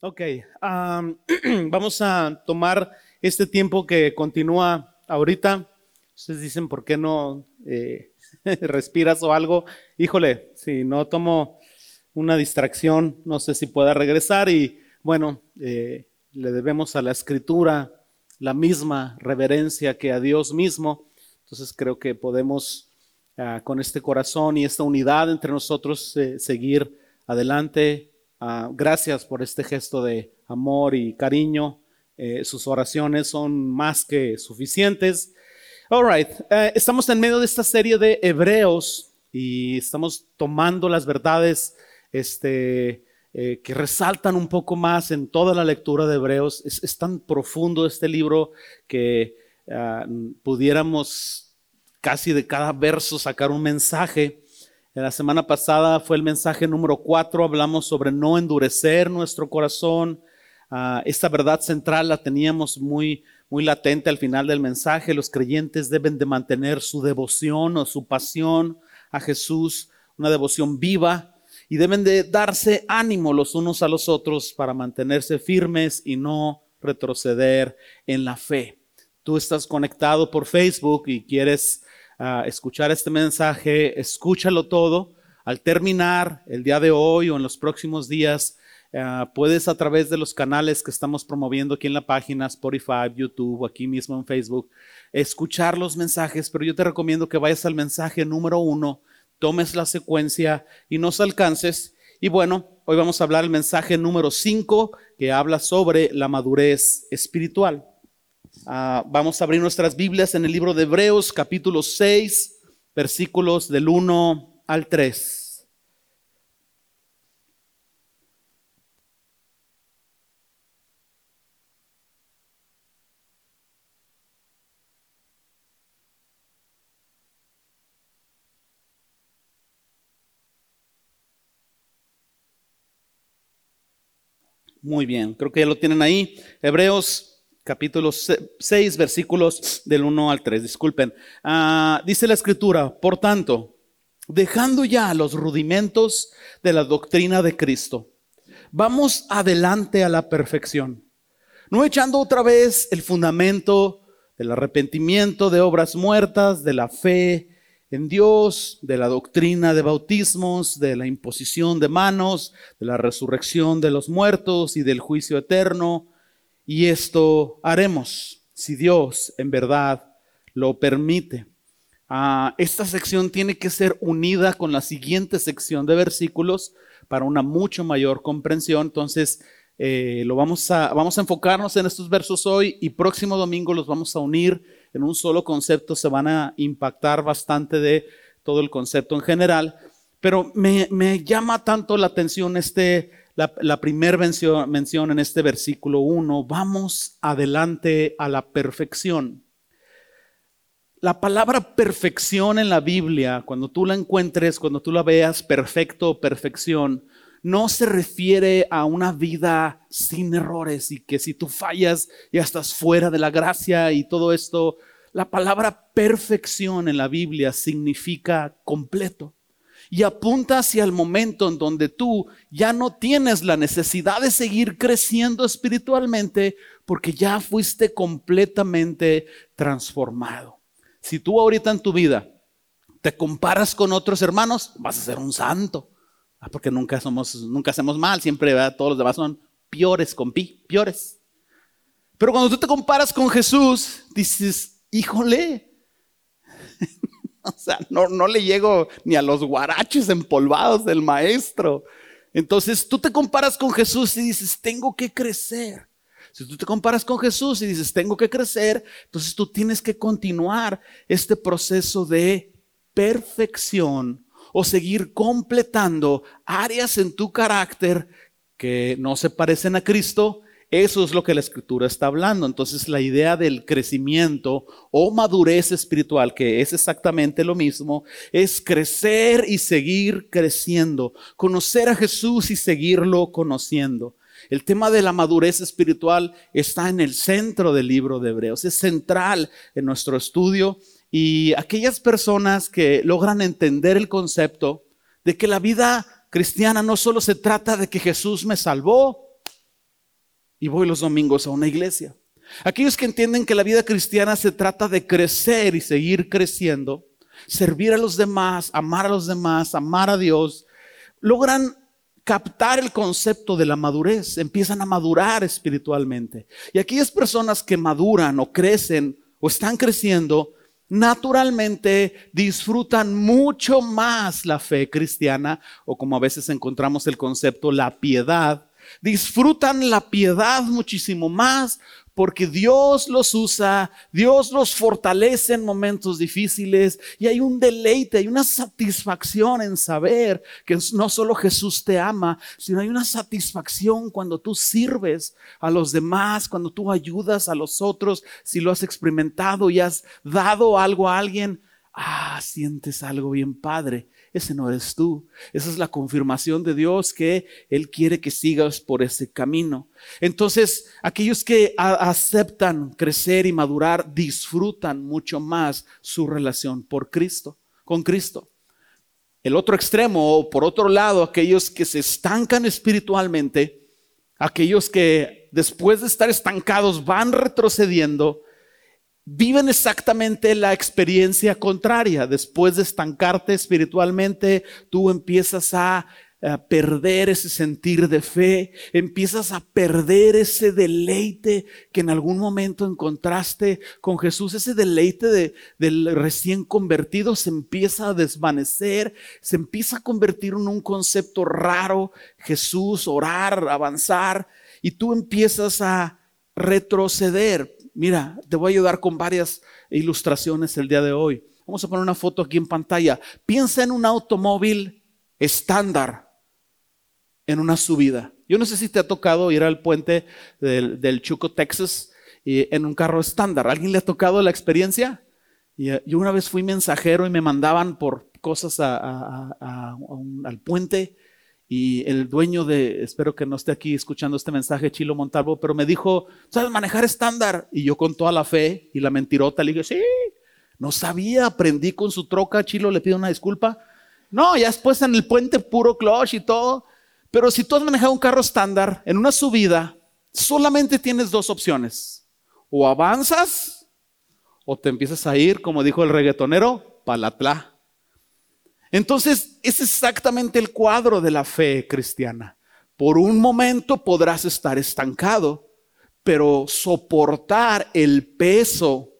Ok, am, vamos a tomar este tiempo que continúa ahorita. Ustedes dicen, ¿por qué no eh, respiras o algo? Híjole, si no tomo una distracción, no sé si pueda regresar y bueno, eh, le debemos a la escritura la misma reverencia que a Dios mismo. Entonces creo que podemos ah, con este corazón y esta unidad entre nosotros eh, seguir adelante. Ah, gracias por este gesto de amor y cariño. Eh, sus oraciones son más que suficientes. All right, eh, estamos en medio de esta serie de Hebreos y estamos tomando las verdades este, eh, que resaltan un poco más en toda la lectura de Hebreos. Es, tan profundo este libro que ah, pudiéramos casi de cada verso sacar un mensaje. La semana pasada fue el mensaje número cuatro, hablamos sobre no endurecer nuestro corazón. Ah, esta verdad central la teníamos muy, muy latente al final del mensaje. Los creyentes deben de mantener su devoción o su pasión a Jesús, una devoción viva, y deben de darse ánimo los unos a los otros para mantenerse firmes y no retroceder en la fe. Tú estás conectado por Facebook y quieres escuchar este mensaje, escúchalo todo. Al terminar el día de hoy o en los próximos días, ah, puedes a través de los canales que estamos promoviendo aquí en la página, Spotify, YouTube, aquí mismo en Facebook, escuchar los mensajes, pero yo te recomiendo que vayas al mensaje número uno, tomes la secuencia y nos alcances. Y bueno, hoy vamos a hablar el mensaje número 5 que habla sobre la madurez espiritual. Ah, vamos a abrir nuestras Biblias en el libro de Hebreos capítulo 6, versículos del 1 al 3. Muy bien, creo que ya lo tienen ahí. Hebreos capítulo 6, versículos del 1 al 3. Disculpen. Ah, dice la escritura, por tanto, dejando ya los rudimentos de la doctrina de Cristo, vamos adelante a la perfección, no echando otra vez el fundamento del arrepentimiento de obras muertas, de la fe en Dios, de la doctrina de bautismos, de la imposición de manos, de la resurrección de los muertos y del juicio eterno. Y esto haremos si Dios en verdad lo permite. Ah, esta sección tiene que ser unida con la siguiente sección de versículos para una mucho mayor comprensión. Entonces, eh, lo vamos a, vamos a enfocarnos en estos versos hoy y próximo domingo los vamos a unir en un solo concepto. Se van a impactar bastante de todo el concepto en general. Pero me, me llama tanto la atención este, la, primera mención, mención en este versículo 1. Vamos adelante a la perfección. La palabra perfección en la Biblia, cuando tú la encuentres, cuando tú la veas, perfecto perfección, no se refiere a una vida sin errores y que si tú fallas ya estás fuera de la gracia y todo esto. La palabra perfección en la Biblia significa completo y apunta hacia el momento en donde tú ya no tienes la necesidad de seguir creciendo espiritualmente porque ya fuiste completamente transformado. Si tú ahorita en tu vida te comparas con otros hermanos, vas a ser un santo. Ah, porque nunca somos, nunca hacemos mal, siempre todos los demás son piores con pi. Pero cuando tú te comparas con Jesús, dices, híjole, o sea, no, no le llego ni a los guaraches empolvados del maestro. Entonces tú te comparas con Jesús y dices, tengo que crecer. Si tú te comparas con Jesús y dices, tengo que crecer, entonces tú tienes que continuar este proceso de perfección o seguir completando áreas en tu carácter que no se parecen a Cristo. Eso es lo que la escritura está hablando. Entonces la idea del crecimiento o madurez espiritual, que es exactamente lo mismo, es crecer y seguir creciendo, conocer a Jesús y seguirlo conociendo. El tema de la madurez espiritual está en el centro del libro de Hebreos, es central en nuestro estudio y aquellas personas que logran entender el concepto de que la vida cristiana no solo se trata de que Jesús me salvó, y voy los domingos a una iglesia. Aquellos que entienden que la vida cristiana se trata de crecer y seguir creciendo, servir a los demás, amar a los demás, amar a Dios, logran captar el concepto de la madurez, empiezan a madurar espiritualmente. Y aquellas personas que maduran o crecen o están creciendo, naturalmente disfrutan mucho más la fe cristiana o como a veces encontramos el concepto, la piedad. Disfrutan la piedad muchísimo más porque Dios los usa, Dios los fortalece en momentos difíciles y hay un deleite, hay una satisfacción en saber que no solo Jesús te ama, sino hay una satisfacción cuando tú sirves a los demás, cuando tú ayudas a los otros, si lo has experimentado y has dado algo a alguien, ah, sientes algo bien padre ese no eres tú. Esa es la confirmación de Dios que Él quiere que sigas por ese camino. Entonces, aquellos que aceptan crecer y madurar disfrutan mucho más su relación por Cristo, con Cristo. El otro extremo, o por otro lado, aquellos que se estancan espiritualmente, aquellos que después de estar estancados van retrocediendo, viven exactamente la experiencia contraria. Después de estancarte espiritualmente, tú empiezas a, perder ese sentir de fe, empiezas a perder ese deleite que en algún momento encontraste con Jesús, ese deleite de, del recién convertido se empieza a desvanecer, se empieza a convertir en un concepto raro, Jesús, orar, avanzar, y tú empiezas a retroceder. Mira, te voy a ayudar con varias ilustraciones el día de hoy. Vamos a poner una foto aquí en pantalla. Piensa en un automóvil estándar en una subida. Yo no sé si te ha tocado ir al puente del, Chuco, Texas, en un carro estándar. ¿Alguien le ha tocado la experiencia? Eh, yo una vez fui mensajero y me mandaban por cosas al puente y el dueño de, espero que no esté aquí escuchando este mensaje, Chilo Montalvo, pero me dijo, ¿sabes manejar estándar? Y yo con toda la fe y la mentirota le dije, sí, no sabía, aprendí con su troca, Chilo, le pido una disculpa. No, ya después en el puente puro clutch y todo. Pero si tú has manejado un carro estándar en una subida, solamente tienes dos opciones. O avanzas o te empiezas a ir, como dijo el reggaetonero, palatla. Entonces, es exactamente el cuadro de la fe cristiana. Por un momento podrás estar estancado, pero soportar el peso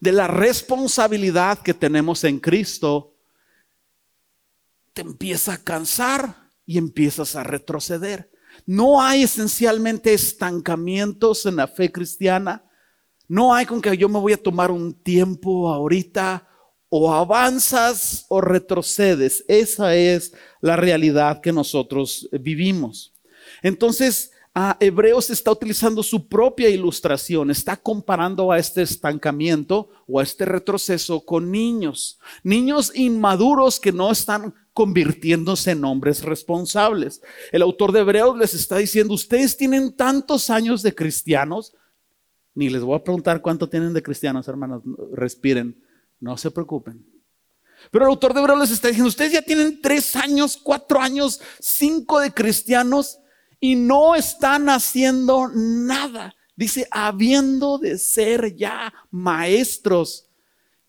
de la responsabilidad que tenemos en Cristo te empieza a cansar y empiezas a retroceder. No hay esencialmente estancamientos en la fe cristiana. No hay con que yo me voy a tomar un tiempo ahorita o avanzas o retrocedes. Esa es la realidad que nosotros vivimos. Entonces, a Hebreos está utilizando su propia ilustración, está comparando a este estancamiento o a este retroceso con niños, niños inmaduros que no están convirtiéndose en hombres responsables. El autor de Hebreos les está diciendo, ustedes tienen tantos años de cristianos, ni les voy a preguntar cuánto tienen de cristianos, hermanos, respiren. No se preocupen. Pero el autor de Hebreos les está diciendo, ustedes ya tienen tres años, cuatro años, cinco de cristianos y no están haciendo nada. Dice, habiendo de ser ya maestros,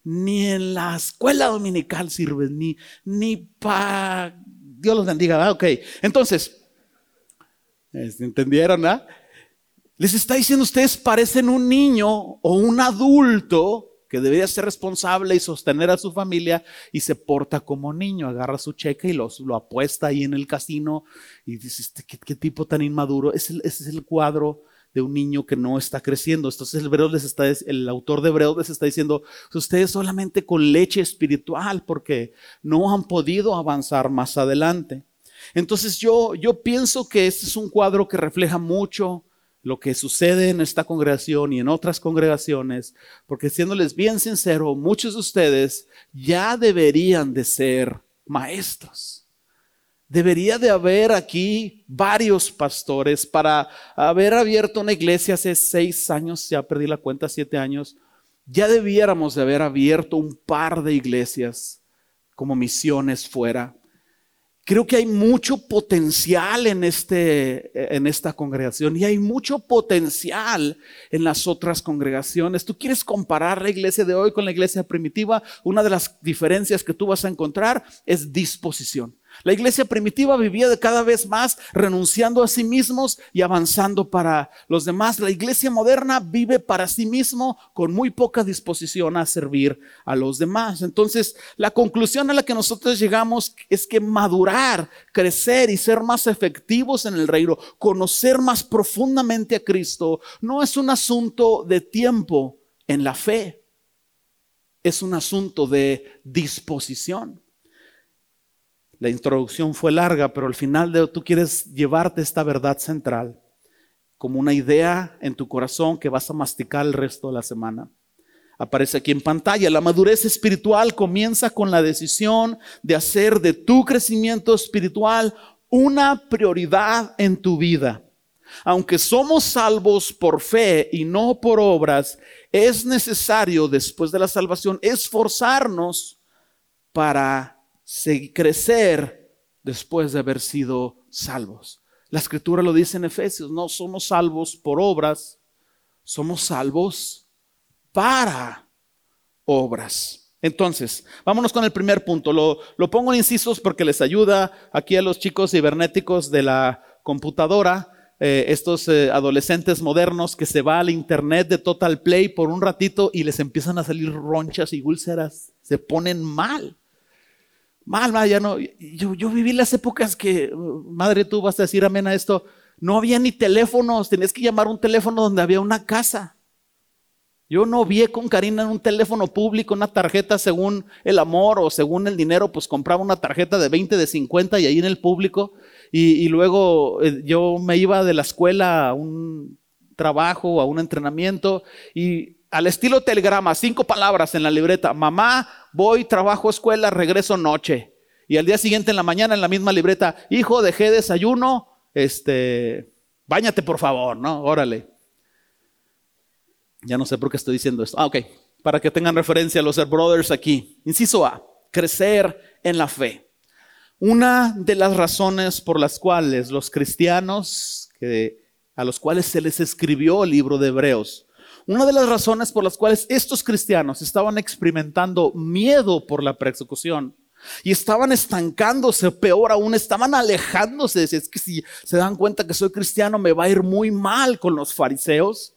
ni en la escuela dominical sirven, ni, ni para... Dios los bendiga, Ok, entonces, ¿entendieron? Ah? Les está diciendo, ustedes parecen un niño o un adulto que debería ser responsable y sostener a su familia y se porta como niño, agarra su cheque y lo apuesta ahí en el casino y dices, este, ¿qué, tipo tan inmaduro? ese es el cuadro de un niño que no está creciendo. Entonces el, Hebreo les está, el autor de Hebreos les está diciendo, ustedes solamente con leche espiritual porque no han podido avanzar más adelante. Entonces yo, yo pienso que este es un cuadro que refleja mucho lo que sucede en esta congregación y en otras congregaciones, porque siéndoles bien sincero, muchos de ustedes ya deberían de ser maestros. Debería de haber aquí varios pastores para haber abierto una iglesia hace seis años, ya perdí la cuenta, siete años. Ya debiéramos de haber abierto un par de iglesias como misiones fuera Creo que hay mucho potencial en, este, en esta congregación y hay mucho potencial en las otras congregaciones. Tú quieres comparar la iglesia de hoy con la iglesia primitiva. Una de las diferencias que tú vas a encontrar es disposición. La iglesia primitiva vivía de cada vez más renunciando a sí mismos y avanzando para los demás. La iglesia moderna vive para sí mismo con muy poca disposición a servir a los demás. Entonces, la conclusión a la que nosotros llegamos es que madurar, crecer y ser más efectivos en el reino, conocer más profundamente a Cristo, no es un asunto de tiempo en la fe, es un asunto de disposición. La introducción fue larga, pero al final de, tú quieres llevarte esta verdad central como una idea en tu corazón que vas a masticar el resto de la semana. Aparece aquí en pantalla. La madurez espiritual comienza con la decisión de hacer de tu crecimiento espiritual una prioridad en tu vida. Aunque somos salvos por fe y no por obras, es necesario después de la salvación esforzarnos para crecer después de haber sido salvos. La escritura lo dice en Efesios, no somos salvos por obras, somos salvos para obras. Entonces, vámonos con el primer punto. Lo, lo pongo en incisos porque les ayuda aquí a los chicos cibernéticos de la computadora, eh, estos eh, adolescentes modernos que se va al internet de Total Play por un ratito y les empiezan a salir ronchas y úlceras, se ponen mal. Mal, mal, ya no. Yo, yo viví las épocas que, madre, tú vas a decir amén a esto. No había ni teléfonos, tenías que llamar un teléfono donde había una casa. Yo no vi con Karina en un teléfono público una tarjeta según el amor o según el dinero, pues compraba una tarjeta de 20, de 50 y ahí en el público. Y, y luego eh, yo me iba de la escuela a un trabajo, a un entrenamiento y al estilo telegrama, cinco palabras en la libreta. Mamá, voy, trabajo, escuela, regreso noche. Y al día siguiente en la mañana en la misma libreta, hijo, dejé desayuno, este, báñate por favor, ¿no? Órale. Ya no sé por qué estoy diciendo esto. Ah, ok. Para que tengan referencia a los brothers aquí. Inciso A, crecer en la fe. Una de las razones por las cuales los cristianos, a los cuales se les escribió el libro de Hebreos, una de las razones por las cuales estos cristianos estaban experimentando miedo por la persecución y estaban estancándose, peor aún, estaban alejándose. Es que si se dan cuenta que soy cristiano, me va a ir muy mal con los fariseos.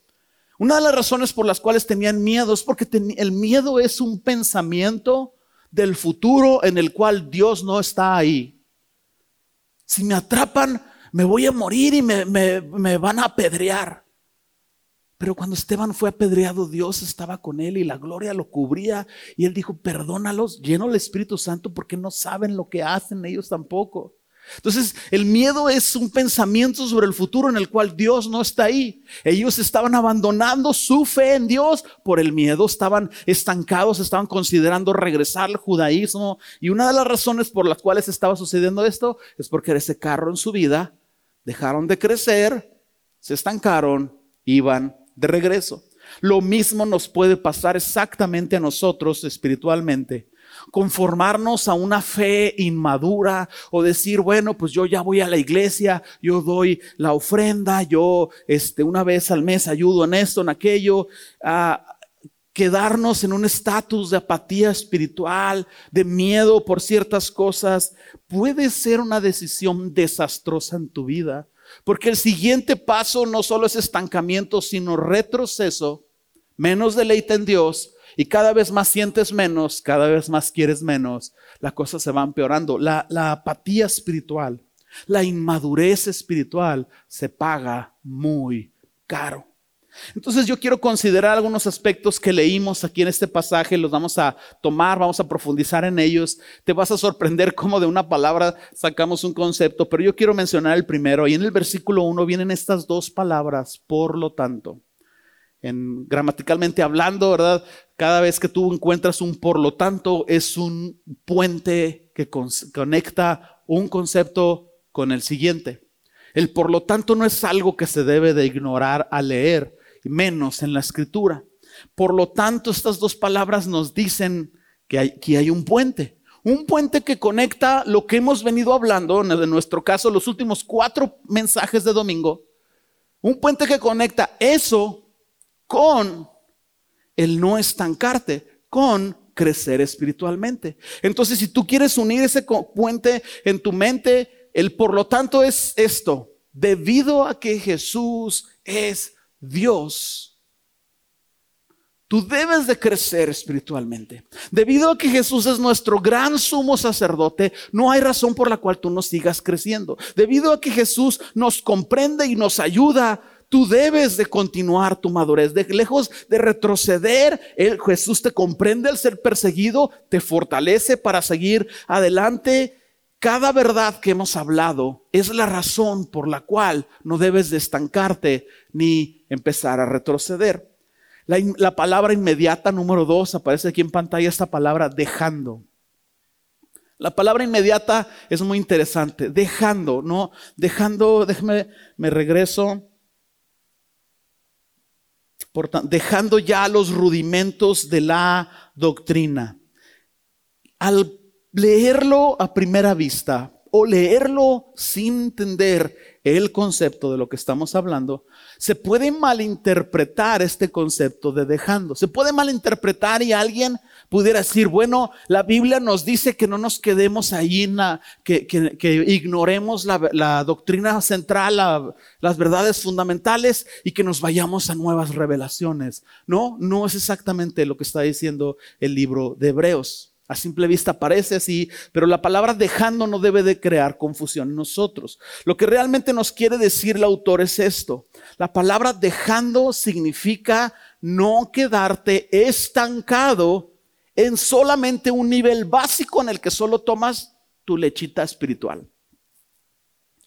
Una de las razones por las cuales tenían miedo es porque el miedo es un pensamiento del futuro en el cual Dios no está ahí. Si me atrapan, me voy a morir y me, me van a apedrear. Pero cuando Esteban fue apedreado, Dios estaba con él y la gloria lo cubría. Y él dijo, perdónalos, lleno el Espíritu Santo porque no saben lo que hacen ellos tampoco. Entonces, el miedo es un pensamiento sobre el futuro en el cual Dios no está ahí. Ellos estaban abandonando su fe en Dios por el miedo, estaban estancados, estaban considerando regresar al judaísmo. Y una de las razones por las cuales estaba sucediendo esto es porque ese carro en su vida dejaron de crecer, se estancaron, iban de regreso. Lo mismo nos puede pasar exactamente a nosotros espiritualmente. Conformarnos a una fe inmadura o decir, bueno, pues yo ya voy a la iglesia, yo doy la ofrenda, yo este, una vez al mes ayudo en esto, en aquello. a quedarnos en un estatus de apatía espiritual, de miedo por ciertas cosas, puede ser una decisión desastrosa en tu vida. Porque el siguiente paso no solo es estancamiento, sino retroceso, menos deleite en Dios y cada vez más sientes menos, cada vez más quieres menos, la cosa se va empeorando. La, la apatía espiritual, la inmadurez espiritual se paga muy caro. Entonces yo quiero considerar algunos aspectos que leímos aquí en este pasaje, los vamos a tomar, vamos a profundizar en ellos. Te vas a sorprender cómo de una palabra sacamos un concepto, pero yo quiero mencionar el primero. Y en el versículo 1 vienen estas dos palabras, por lo tanto. En, gramaticalmente hablando, ¿verdad? Cada vez que tú encuentras un por lo tanto, es un puente que conecta un concepto con el siguiente. El por lo tanto no es algo que se debe de ignorar al leer menos en la escritura. Por lo tanto, estas dos palabras nos dicen que hay, que hay un puente. Un puente que conecta lo que hemos venido hablando, en nuestro caso, los últimos cuatro mensajes de domingo. Un puente que conecta eso con el no estancarte, con crecer espiritualmente. Entonces, si tú quieres unir ese puente en tu mente, el por lo tanto es esto, debido a que Jesús es Dios, Tú debes de crecer espiritualmente. Debido a que Jesús es nuestro gran sumo sacerdote, no hay razón por la cual tú no sigas creciendo. Debido a que Jesús nos comprende y nos ayuda, tú debes de continuar tu madurez. De lejos de retroceder, Jesús te comprende al ser perseguido, te fortalece para seguir adelante. Cada verdad que hemos hablado es la razón por la cual no debes de estancarte ni empezar a retroceder. La, palabra inmediata número dos, aparece aquí en pantalla esta palabra dejando. La palabra inmediata es muy interesante, dejando, ¿no? Dejando, déjeme, me regreso. Por dejando ya los rudimentos de la doctrina. Al leerlo a primera vista o leerlo sin entender el concepto de lo que estamos hablando, se puede malinterpretar este concepto de dejando. Se puede malinterpretar y alguien pudiera decir, bueno, la Biblia nos dice que no nos quedemos ahí, que, que, ignoremos la, doctrina central, las verdades fundamentales y que nos vayamos a nuevas revelaciones. No, no es exactamente lo que está diciendo el libro de Hebreos. A simple vista parece así, pero la palabra dejando no debe de crear confusión en nosotros. Lo que realmente nos quiere decir el autor es esto. La palabra dejando significa no quedarte estancado en solamente un nivel básico en el que solo tomas tu lechita espiritual.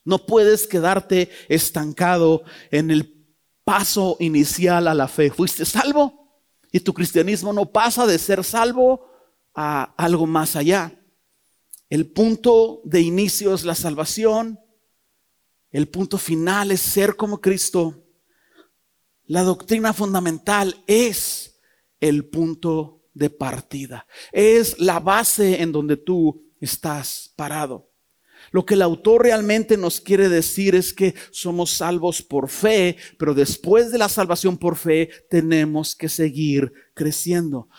No puedes quedarte estancado en el paso inicial a la fe. Fuiste salvo y tu cristianismo no pasa de ser salvo a algo más allá. El punto de inicio es la salvación. El punto final es ser como Cristo. La doctrina fundamental es el punto de partida. Es la base en donde tú estás parado. Lo que el autor realmente nos quiere decir es que somos salvos por fe, pero después de la salvación por fe tenemos que seguir creciendo.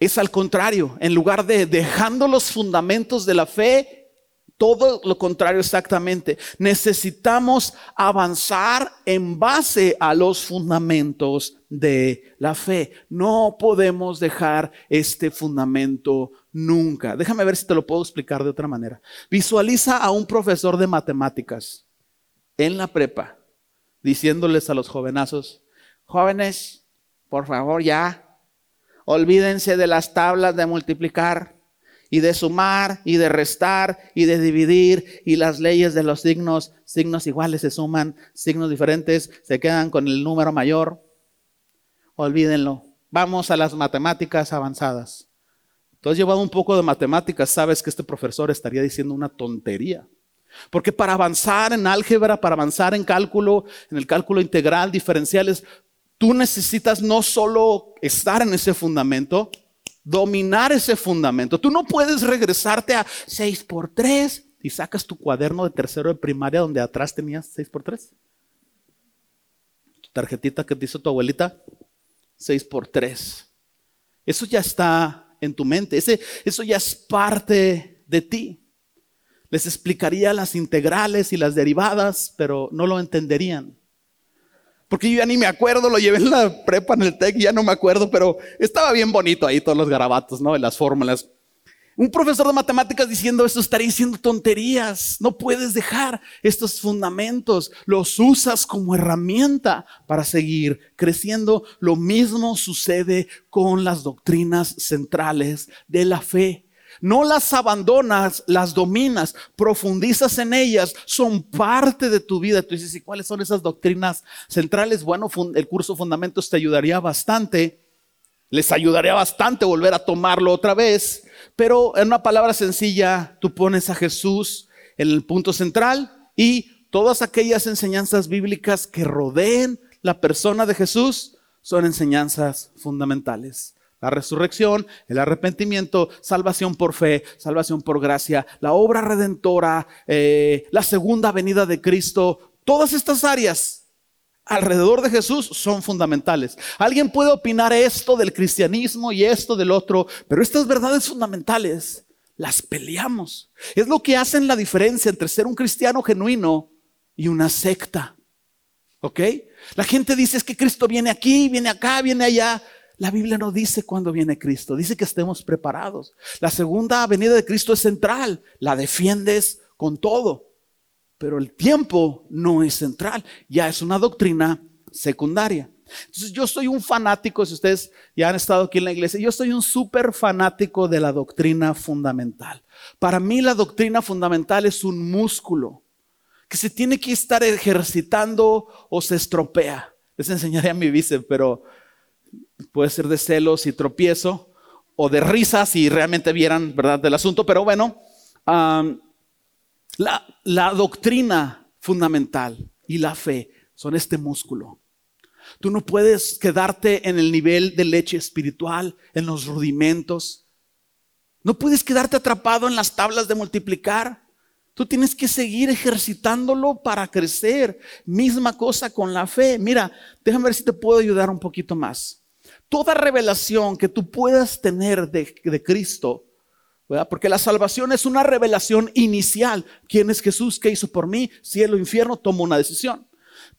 Es al contrario, en lugar de dejando los fundamentos de la fe, todo lo contrario exactamente. Necesitamos avanzar en base a los fundamentos de la fe. No podemos dejar este fundamento nunca. Déjame ver si te lo puedo explicar de otra manera. Visualiza a un profesor de matemáticas en la prepa diciéndoles a los jovenazos, jóvenes, por favor ya Olvídense de las tablas de multiplicar y de sumar y de restar y de dividir y las leyes de los signos. Signos iguales se suman, signos diferentes se quedan con el número mayor. Olvídenlo. Vamos a las matemáticas avanzadas. Tú has llevado un poco de matemáticas, sabes que este profesor estaría diciendo una tontería. Porque para avanzar en álgebra, para avanzar en cálculo, en el cálculo integral, diferenciales, tú necesitas no solo estar en ese fundamento, dominar ese fundamento. Tú no puedes regresarte a 6 por 3 y sacas tu cuaderno de tercero de primaria donde atrás tenías 6 por 3. Tu tarjetita que te hizo tu abuelita, 6 por 3. Eso ya está en tu mente, Ese, eso ya es parte de ti. Les explicaría las integrales y las derivadas, pero no lo entenderían. Porque yo ya ni me acuerdo, lo llevé en la prepa, en el TEC, ya no me acuerdo, pero estaba bien bonito ahí todos los garabatos, ¿no? En las fórmulas. Un profesor de matemáticas diciendo esto estaría diciendo tonterías. No puedes dejar estos fundamentos. Los usas como herramienta para seguir creciendo. Lo mismo sucede con las doctrinas centrales de la fe. No las abandonas, las dominas, profundizas en ellas, son parte de tu vida. Tú dices, ¿y cuáles son esas doctrinas centrales? Bueno, el curso Fundamentos te ayudaría bastante. Les ayudaría bastante volver a tomarlo otra vez. Pero en una palabra sencilla, tú pones a Jesús en el punto central y todas aquellas enseñanzas bíblicas que rodeen la persona de Jesús son enseñanzas fundamentales La resurrección, el arrepentimiento, salvación por fe, salvación por gracia, la obra redentora, eh, la segunda venida de Cristo, todas estas áreas alrededor de Jesús son fundamentales. Alguien puede opinar esto del cristianismo y esto del otro, pero estas verdades fundamentales las peleamos. Es lo que hacen la diferencia entre ser un cristiano genuino y una secta. ¿Ok? La gente dice es que Cristo viene aquí, viene acá, viene allá. La Biblia no dice cuándo viene Cristo, dice que estemos preparados. La segunda venida de Cristo es central, la defiendes con todo, pero el tiempo no es central, ya es una doctrina secundaria. Entonces yo soy un fanático, si ustedes ya han estado aquí en la iglesia, yo soy un súper fanático de la doctrina fundamental. Para mí la doctrina fundamental es un músculo que se tiene que estar ejercitando o se estropea. Les enseñaré a mi bíceps, pero puede ser de celos y tropiezo o de risas si realmente vieran verdad del asunto. Pero bueno, la, la doctrina fundamental y la fe son este músculo Tú no puedes quedarte en el nivel de leche espiritual, en los rudimentos. No puedes quedarte atrapado en las tablas de multiplicar. Tú tienes que seguir ejercitándolo para crecer. Misma cosa con la fe. Mira, déjame ver si te puedo ayudar un poquito más. Toda revelación que tú puedas tener de, Cristo, porque la salvación es una revelación inicial. ¿Quién es Jesús? ¿Qué hizo por mí? Cielo, infierno, tomo una decisión.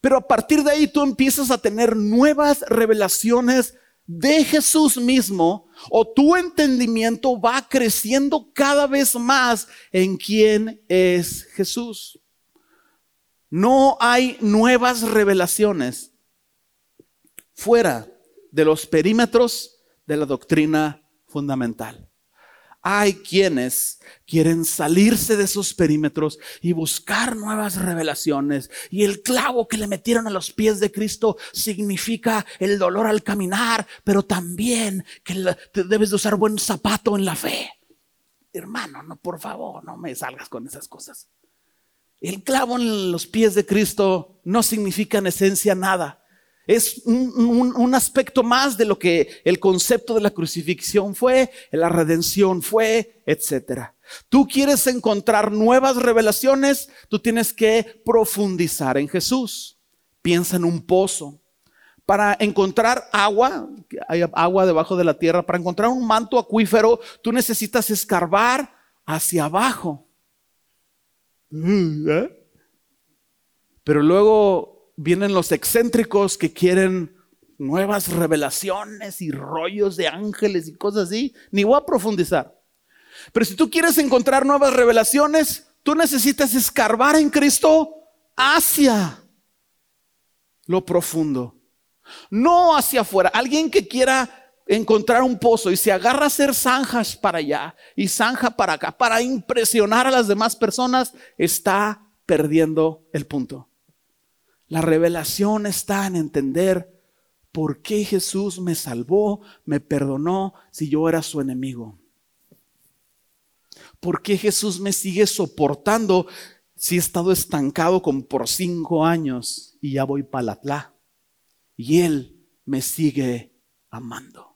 Pero a partir de ahí tú empiezas a tener nuevas revelaciones de Jesús mismo o tu entendimiento va creciendo cada vez más en quién es Jesús. No hay nuevas revelaciones fuera de los perímetros de la doctrina fundamental. Hay quienes quieren salirse de esos perímetros y buscar nuevas revelaciones. Y el clavo que le metieron a los pies de Cristo significa el dolor al caminar, pero también que debes de usar buen zapato en la fe. Hermano, no, por favor, no me salgas con esas cosas. El clavo en los pies de Cristo no significa en esencia nada. Es un, aspecto más de lo que el concepto de la crucifixión fue, la redención fue, etc. Tú quieres encontrar nuevas revelaciones, tú tienes que profundizar en Jesús. Piensa en un pozo. Para encontrar agua, hay agua debajo de la tierra, para encontrar un manto acuífero, tú necesitas escarbar hacia abajo. Mm, ¿eh? Pero luego vienen los excéntricos que quieren nuevas revelaciones y rollos de ángeles y cosas así. Ni voy a profundizar. Pero si tú quieres encontrar nuevas revelaciones, tú necesitas escarbar en Cristo hacia lo profundo. No hacia afuera. Alguien que quiera encontrar un pozo y se agarra a hacer zanjas para allá y zanja para acá para impresionar a las demás personas, está perdiendo el punto. La revelación está en entender por qué Jesús me salvó, me perdonó si yo era su enemigo. ¿Por qué Jesús me sigue soportando si he estado estancado como por cinco años y ya voy para la Y Él me sigue amando.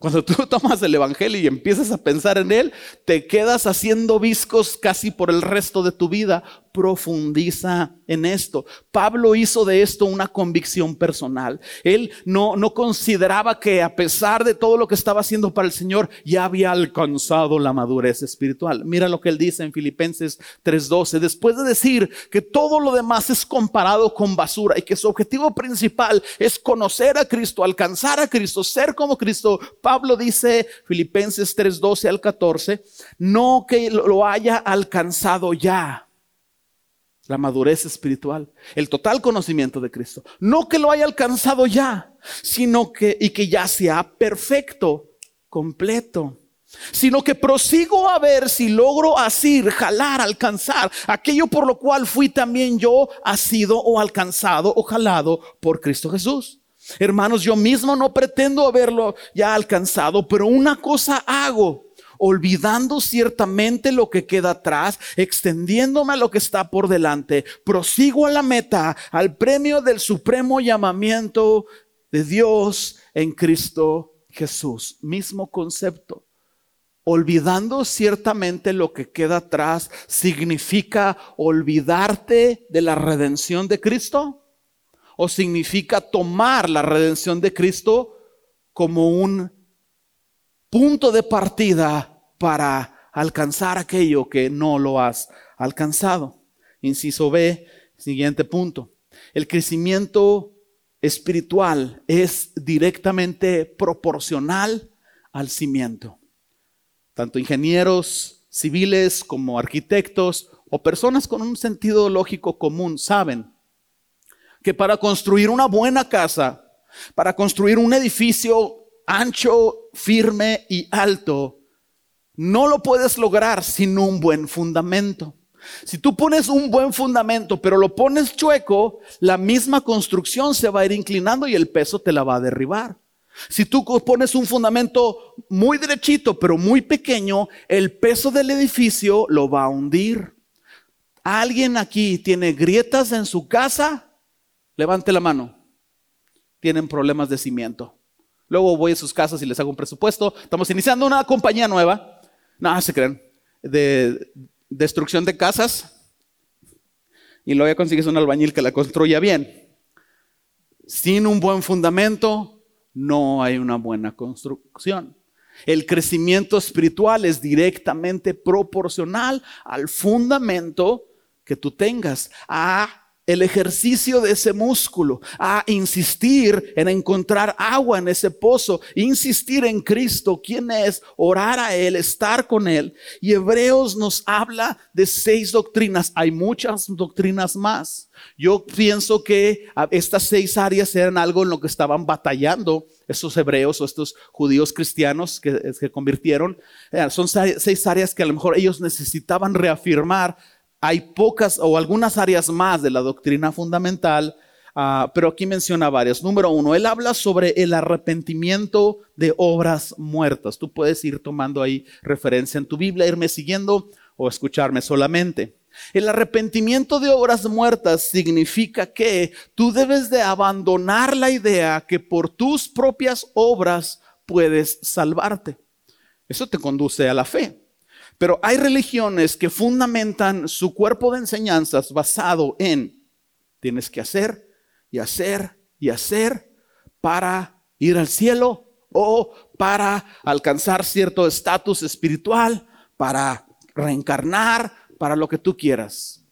Cuando tú tomas el Evangelio y empiezas a pensar en él, te quedas haciendo viscos casi por el resto de tu vida. Profundiza en esto. Pablo hizo de esto una convicción personal. Él no, no consideraba que a pesar de todo lo que estaba haciendo para el Señor, ya había alcanzado la madurez espiritual. Mira lo que él dice en Filipenses 3:12. Después de decir que todo lo demás es comparado con basura y que su objetivo principal es conocer a Cristo, alcanzar a Cristo, ser como Cristo, Pablo dice, Filipenses 3, 12 al 14, no que lo haya alcanzado ya, la madurez espiritual, el total conocimiento de Cristo, no que lo haya alcanzado ya, sino que, y que ya sea perfecto, completo. Sino que prosigo a ver si logro asir, jalar, alcanzar aquello por lo cual fui también yo asido o alcanzado o jalado por Cristo Jesús. Hermanos, yo mismo no pretendo haberlo ya alcanzado, pero una cosa hago, olvidando ciertamente lo que queda atrás, extendiéndome a lo que está por delante, prosigo a la meta, al premio del supremo llamamiento de Dios en Cristo Jesús. Mismo concepto. Olvidando ciertamente lo que queda atrás significa olvidarte de la redención de Cristo o significa tomar la redención de Cristo como un punto de partida para alcanzar aquello que no lo has alcanzado. Inciso B, siguiente punto. El crecimiento espiritual es directamente proporcional al cimiento. Tanto ingenieros civiles como arquitectos o personas con un sentido lógico común saben que para construir una buena casa, para construir un edificio ancho, firme y alto, no lo puedes lograr sin un buen fundamento. Si tú pones un buen fundamento, pero lo pones chueco, la misma construcción se va a ir inclinando y el peso te la va a derribar. Si tú pones un fundamento muy derechito, pero muy pequeño, el peso del edificio lo va a hundir. ¿Alguien aquí tiene grietas en su casa? Levante la mano. Tienen problemas de cimiento. Luego voy a sus casas y les hago un presupuesto. Estamos iniciando una compañía nueva. No, se creen. De destrucción de casas. Y luego ya consigues un albañil que la construya bien. Sin un buen fundamento, no hay una buena construcción. El crecimiento espiritual es directamente proporcional al fundamento que tú tengas, a el ejercicio de ese músculo, a insistir en encontrar agua en ese pozo, insistir en Cristo, quién es, orar a Él, estar con Él. Y Hebreos nos habla de seis doctrinas, hay muchas doctrinas más. Yo pienso que estas seis áreas eran algo en lo que estaban batallando esos hebreos o estos judíos cristianos que se convirtieron. Eh, son seis áreas que a lo mejor ellos necesitaban reafirmar hay pocas o algunas áreas más de la doctrina fundamental, ah, pero aquí menciona varias. Número uno, él habla sobre el arrepentimiento de obras muertas. Tú puedes ir tomando ahí referencia en tu Biblia, irme siguiendo o escucharme solamente. El arrepentimiento de obras muertas significa que tú debes de abandonar la idea que por tus propias obras puedes salvarte. Eso te conduce a la fe. Pero hay religiones que fundamentan su cuerpo de enseñanzas basado en tienes que hacer y hacer y hacer para ir al cielo o para alcanzar cierto estatus espiritual, para reencarnar, para lo que tú quieras.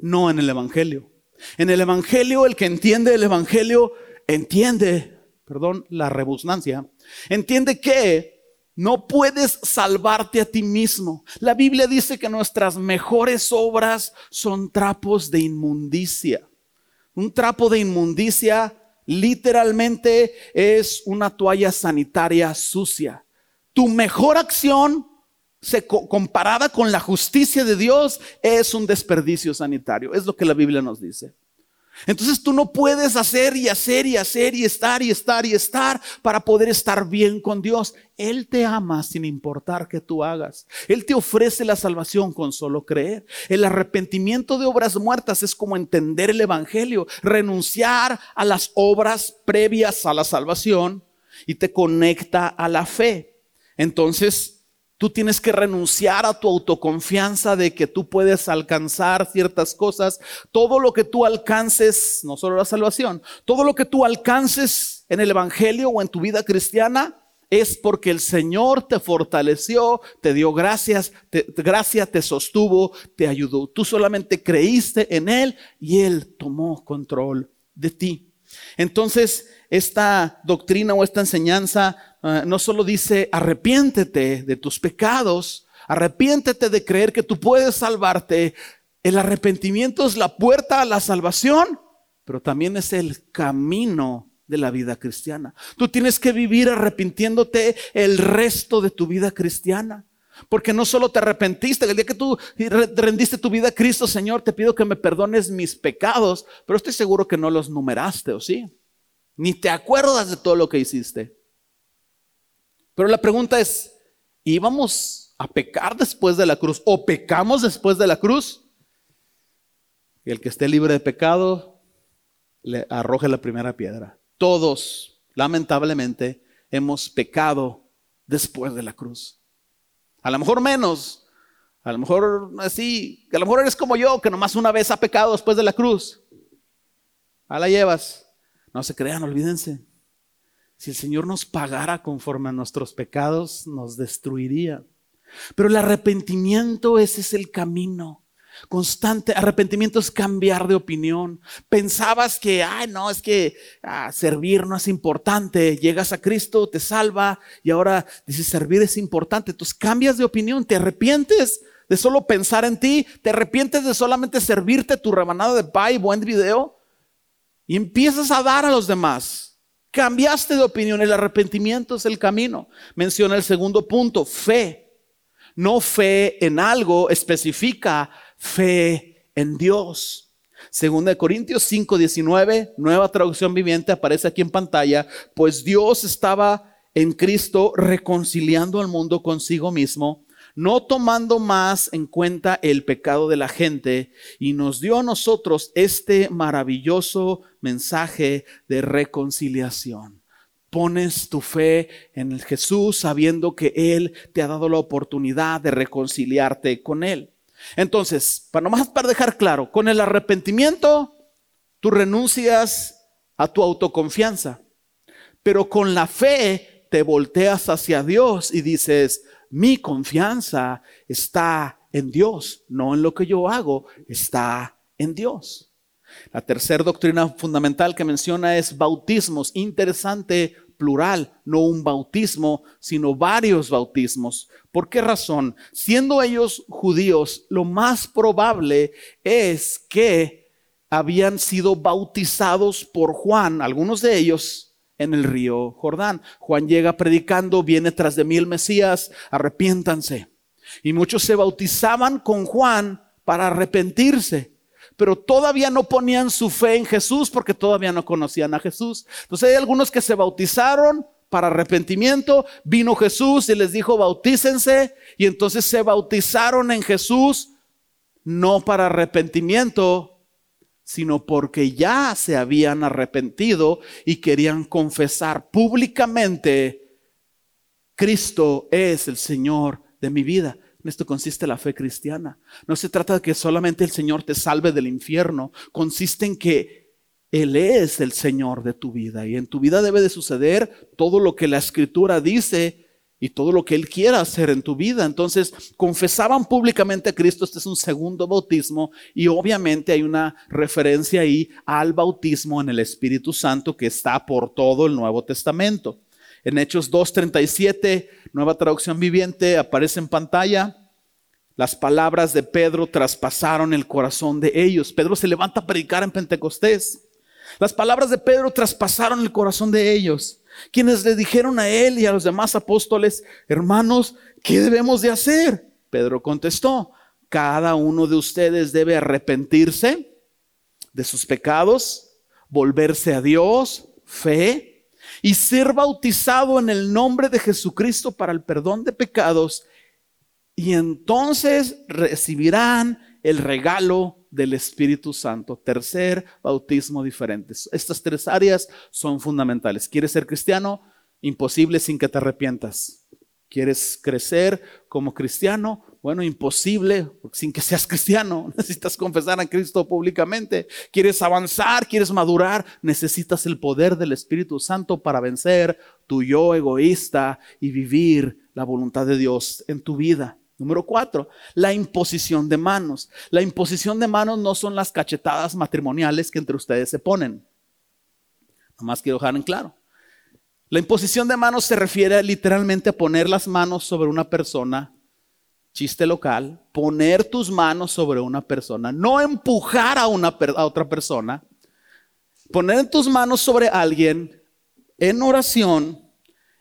No en el Evangelio. En el Evangelio, el que entiende el Evangelio entiende, perdón, la rebusnancia, entiende que no puedes salvarte a ti mismo. La Biblia dice que nuestras mejores obras son trapos de inmundicia. Un trapo de inmundicia literalmente es una toalla sanitaria sucia. Tu mejor acción comparada con la justicia de Dios es un desperdicio sanitario. Es lo que la Biblia nos dice. Entonces tú no puedes hacer y hacer y hacer y estar y estar y estar para poder estar bien con Dios. Él te ama sin importar que tú hagas. Él te ofrece la salvación con solo creer. El arrepentimiento de obras muertas es como entender el Evangelio, renunciar a las obras previas a la salvación y te conecta a la fe. Entonces, Tú tienes que renunciar a tu autoconfianza de que tú puedes alcanzar ciertas cosas. Todo lo que tú alcances, no solo la salvación, todo lo que tú alcances en el Evangelio o en tu vida cristiana es porque el Señor te fortaleció, te dio gracias, te, gracia te sostuvo, te ayudó. Tú solamente creíste en Él y Él tomó control de ti. Entonces, esta doctrina o esta enseñanza Ah, no solo dice arrepiéntete de tus pecados, arrepiéntete de creer que tú puedes salvarte. El arrepentimiento es la puerta a la salvación, pero también es el camino de la vida cristiana. Tú tienes que vivir arrepintiéndote el resto de tu vida cristiana. Porque no solo te arrepentiste, el día que tú rendiste tu vida a Cristo, Señor, te pido que me perdones mis pecados, pero estoy seguro que no los numeraste, ¿o sí? Ni te acuerdas de todo lo que hiciste. Pero la pregunta es, ¿íbamos a pecar después de la cruz o pecamos después de la cruz? El que esté libre de pecado, le arroje la primera piedra. todos, lamentablemente, hemos pecado después de la cruz. A lo mejor menos, a lo mejor así, a lo mejor eres como yo, que nomás una vez ha pecado después de la cruz. A la llevas. No se crean, olvídense. Si el Señor nos pagara conforme a nuestros pecados, nos destruiría. Pero el arrepentimiento, ese es el camino. Constante arrepentimiento es cambiar de opinión. Pensabas que, ay, no, es que ah, servir no es importante. Llegas a Cristo, te salva y ahora dices servir es importante. Entonces cambias de opinión, te arrepientes de solo pensar en ti, te arrepientes de solamente servirte tu rebanada de pay, buen video y empiezas a dar a los demás. Cambiaste de opinión, el arrepentimiento es el camino. Menciona el segundo punto, fe. No fe en algo, especifica fe en Dios. Segunda de Corintios 5, 19, nueva traducción viviente, aparece aquí en pantalla, pues Dios estaba en Cristo reconciliando al mundo consigo mismo, no tomando más en cuenta el pecado de la gente, y nos dio a nosotros este maravilloso mensaje de reconciliación. Pones tu fe en Jesús sabiendo que Él te ha dado la oportunidad de reconciliarte con Él. Entonces, para nomás para dejar claro, con el arrepentimiento tú renuncias a tu autoconfianza, pero con la fe te volteas hacia Dios y dices, mi confianza está en Dios, no en lo que yo hago, está en Dios. La tercera doctrina fundamental que menciona es bautismos. Interesante plural, no un bautismo, sino varios bautismos. ¿Por qué razón? Siendo ellos judíos, lo más probable es que habían sido bautizados por Juan, algunos de ellos en el río Jordán. Juan llega predicando, viene tras de mí el Mesías, arrepiéntanse. Y muchos se bautizaban con Juan para arrepentirse pero todavía no ponían su fe en Jesús porque todavía no conocían a Jesús. Entonces hay algunos que se bautizaron para arrepentimiento, vino Jesús y les dijo bautícense y entonces se bautizaron en Jesús no para arrepentimiento, sino porque ya se habían arrepentido y querían confesar públicamente, Cristo es el Señor de mi vida. En esto consiste la fe cristiana. No se trata de que solamente el Señor te salve del infierno, consiste en que Él es el Señor de tu vida y en tu vida debe de suceder todo lo que la Escritura dice y todo lo que Él quiera hacer en tu vida. Entonces, confesaban públicamente a Cristo, este es un segundo bautismo y obviamente hay una referencia ahí al bautismo en el Espíritu Santo que está por todo el Nuevo Testamento. En Hechos 2.37, nueva traducción viviente, aparece en pantalla. Las palabras de Pedro traspasaron el corazón de ellos. Pedro se levanta a predicar en Pentecostés. Las palabras de Pedro traspasaron el corazón de ellos, quienes le dijeron a él y a los demás apóstoles, hermanos, ¿qué debemos de hacer? Pedro contestó, cada uno de ustedes debe arrepentirse de sus pecados, volverse a Dios, fe, y ser bautizado en el nombre de Jesucristo para el perdón de pecados y entonces recibirán el regalo del Espíritu Santo. Tercer bautismo diferente. Estas tres áreas son fundamentales. ¿Quieres ser cristiano? Imposible sin que te arrepientas. ¿Quieres crecer como cristiano? Bueno, imposible sin que seas cristiano. Necesitas confesar a Cristo públicamente. ¿Quieres avanzar? ¿Quieres madurar? Necesitas el poder del Espíritu Santo para vencer tu yo egoísta y vivir la voluntad de Dios en tu vida. Número cuatro, la imposición de manos. La imposición de manos no son las cachetadas matrimoniales que entre ustedes se ponen. Nomás quiero dejar en claro. La imposición de manos se refiere literalmente a poner las manos sobre una persona chiste local, poner tus manos sobre una persona, no empujar a, una, a otra persona, poner tus manos sobre alguien en oración.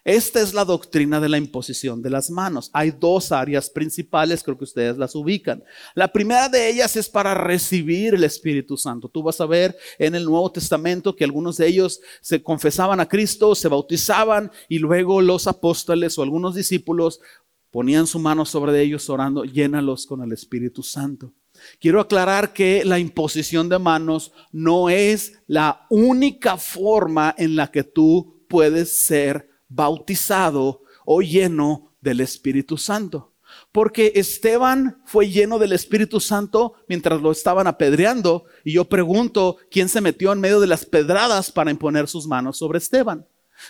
Esta es la doctrina de la imposición de las manos. Hay dos áreas principales, creo que ustedes las ubican. La primera de ellas es para recibir el Espíritu Santo. Tú vas a ver en el Nuevo Testamento que algunos de ellos se confesaban a Cristo, se bautizaban y luego los apóstoles o algunos discípulos ponían su mano sobre ellos orando, llénalos con el Espíritu Santo. Quiero aclarar que la imposición de manos no es la única forma en la que tú puedes ser bautizado o lleno del Espíritu Santo. Porque Esteban fue lleno del Espíritu Santo mientras lo estaban apedreando. Y yo pregunto, ¿quién se metió en medio de las pedradas para imponer sus manos sobre Esteban?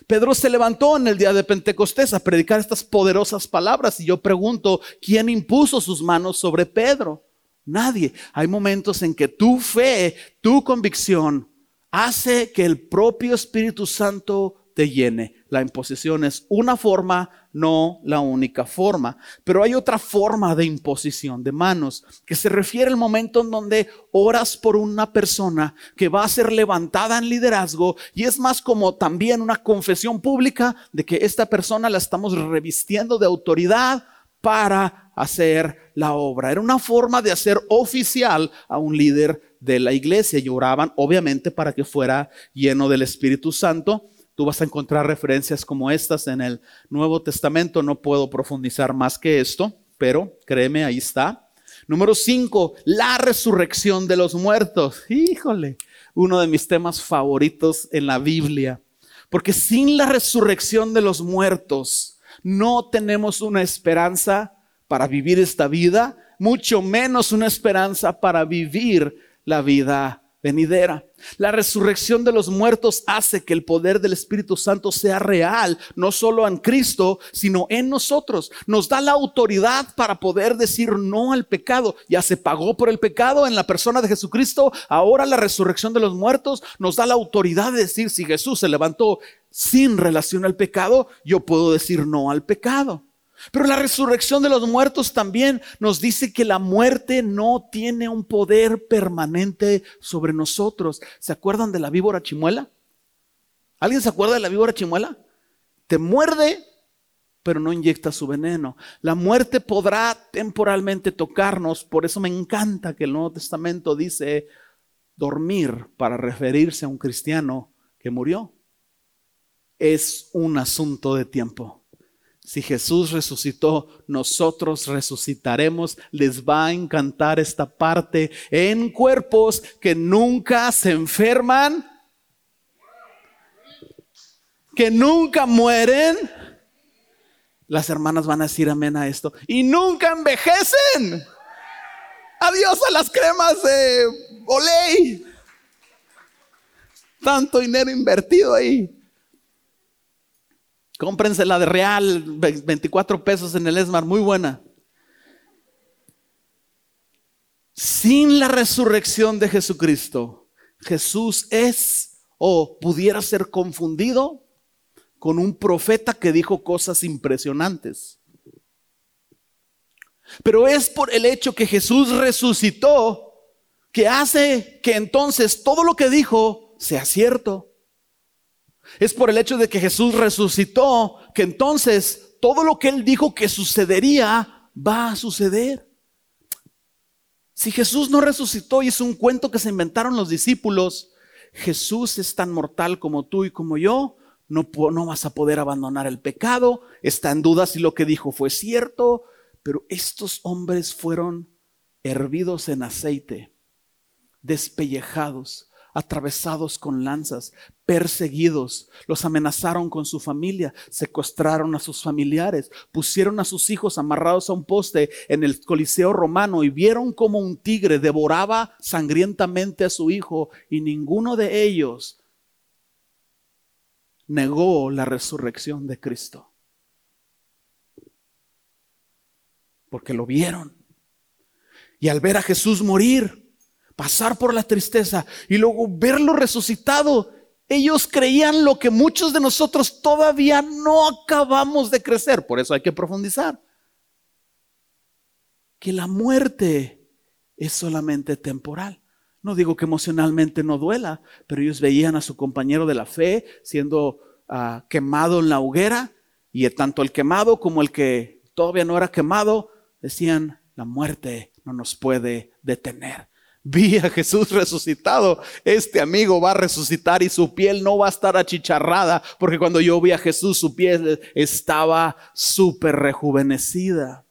Pedro se levantó en el día de Pentecostés a predicar estas poderosas palabras y yo pregunto, ¿quién impuso sus manos sobre Pedro? Nadie. Hay momentos en que tu fe, tu convicción, hace que el propio Espíritu Santo te llene. La imposición es una forma, no la única forma. Pero hay otra forma de imposición de manos, que se refiere al momento en donde oras por una persona que va a ser levantada en liderazgo y es más como también una confesión pública de que esta persona la estamos revistiendo de autoridad para hacer la obra. Era una forma de hacer oficial a un líder de la iglesia y oraban obviamente para que fuera lleno del Espíritu Santo Tú vas a encontrar referencias como estas en el Nuevo Testamento. No puedo profundizar más que esto, pero créeme, ahí está. Número cinco, la resurrección de los muertos. Híjole, uno de mis temas favoritos en la Biblia. Porque sin la resurrección de los muertos no tenemos una esperanza para vivir esta vida, mucho menos una esperanza para vivir la vida venidera. La resurrección de los muertos hace que el poder del Espíritu Santo sea real, no solo en Cristo, sino en nosotros. Nos da la autoridad para poder decir no al pecado. Ya se pagó por el pecado en la persona de Jesucristo. Ahora la resurrección de los muertos nos da la autoridad de decir si Jesús se levantó sin relación al pecado, yo puedo decir no al pecado. Pero la resurrección de los muertos también nos dice que la muerte no tiene un poder permanente sobre nosotros. ¿Se acuerdan de la víbora chimuela? ¿Alguien se acuerda de la víbora chimuela? Te muerde, pero no inyecta su veneno. La muerte podrá temporalmente tocarnos, por eso me encanta que el Nuevo Testamento dice dormir para referirse a un cristiano que murió. Es un asunto de tiempo. Si Jesús resucitó, nosotros resucitaremos. Les va a encantar esta parte en cuerpos que nunca se enferman, que nunca mueren. Las hermanas van a decir amén a esto. Y nunca envejecen. Adiós a las cremas de Olay. Tanto dinero invertido ahí. Cómprense la de real, 24 pesos en el Esmar, muy buena. Sin la resurrección de Jesucristo, Jesús es o pudiera ser confundido con un profeta que dijo cosas impresionantes. Pero es por el hecho que Jesús resucitó que hace que entonces todo lo que dijo sea cierto. Es por el hecho de que Jesús resucitó que entonces todo lo que él dijo que sucedería va a suceder. Si Jesús no resucitó y es un cuento que se inventaron los discípulos, Jesús es tan mortal como tú y como yo, no, no vas a poder abandonar el pecado, está en duda si lo que dijo fue cierto, pero estos hombres fueron hervidos en aceite, despellejados, atravesados con lanzas, perseguidos, los amenazaron con su familia, secuestraron a sus familiares, pusieron a sus hijos amarrados a un poste en el Coliseo romano y vieron como un tigre devoraba sangrientamente a su hijo y ninguno de ellos negó la resurrección de Cristo. Porque lo vieron. Y al ver a Jesús morir, pasar por la tristeza y luego verlo resucitado. Ellos creían lo que muchos de nosotros todavía no acabamos de crecer, por eso hay que profundizar. Que la muerte es solamente temporal. No digo que emocionalmente no duela, pero ellos veían a su compañero de la fe siendo ah, quemado en la hoguera y tanto el quemado como el que todavía no era quemado decían, la muerte no nos puede detener vi a Jesús resucitado, este amigo va a resucitar y su piel no va a estar achicharrada, porque cuando yo vi a Jesús su piel estaba súper rejuvenecida.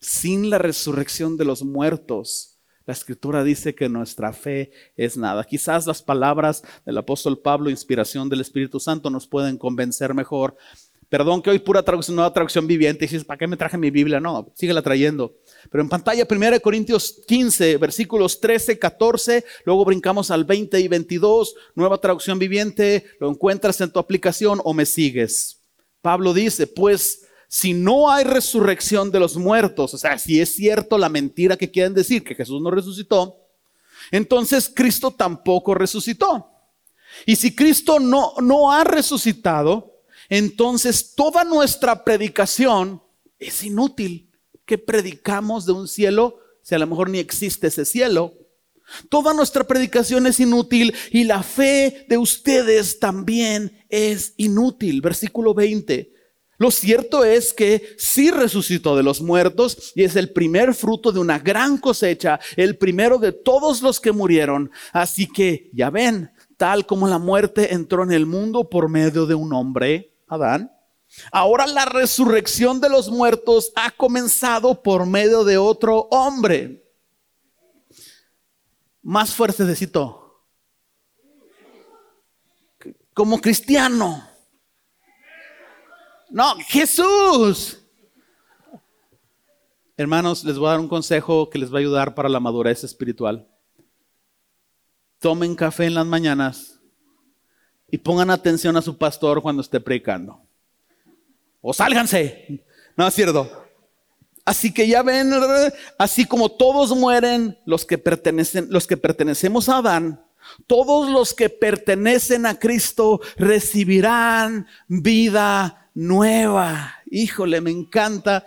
Sin la resurrección de los muertos, La escritura dice que nuestra fe es nada. Quizás las palabras del apóstol Pablo, inspiración del Espíritu Santo, nos pueden convencer mejor. Perdón que hoy pura traducción, nueva traducción viviente. Y dices, ¿para qué me traje mi Biblia? No, síguela trayendo. Pero en pantalla, 1 Corintios 15, versículos 13, 14, luego brincamos al 20 y 22, nueva traducción viviente, lo encuentras en tu aplicación o me sigues. Pablo dice, pues si no hay resurrección de los muertos, o sea, si es cierto la mentira que quieren decir que Jesús no resucitó, entonces Cristo tampoco resucitó. Y si Cristo no, no ha resucitado, entonces toda nuestra predicación es inútil. ¿Qué predicamos de un cielo si a lo mejor ni existe ese cielo? Toda nuestra predicación es inútil y la fe de ustedes también es inútil. Versículo 20. Lo cierto es que sí resucitó de los muertos y es el primer fruto de una gran cosecha, el primero de todos los que murieron. Así que ya ven, tal como la muerte entró en el mundo por medio de un hombre, Adán, ahora la resurrección de los muertos ha comenzado por medio de otro hombre. Más fuerte necesito. Como cristiano no, Jesús. Hermanos, les voy a dar un consejo que les va a ayudar para la madurez espiritual. Tomen café en las mañanas y pongan atención a su pastor cuando esté predicando. O sálganse. No es cierto. Así que ya ven, así como todos mueren los que pertenecen, los que pertenecemos a Adán, todos los que pertenecen a Cristo recibirán vida nueva. Híjole, me encanta.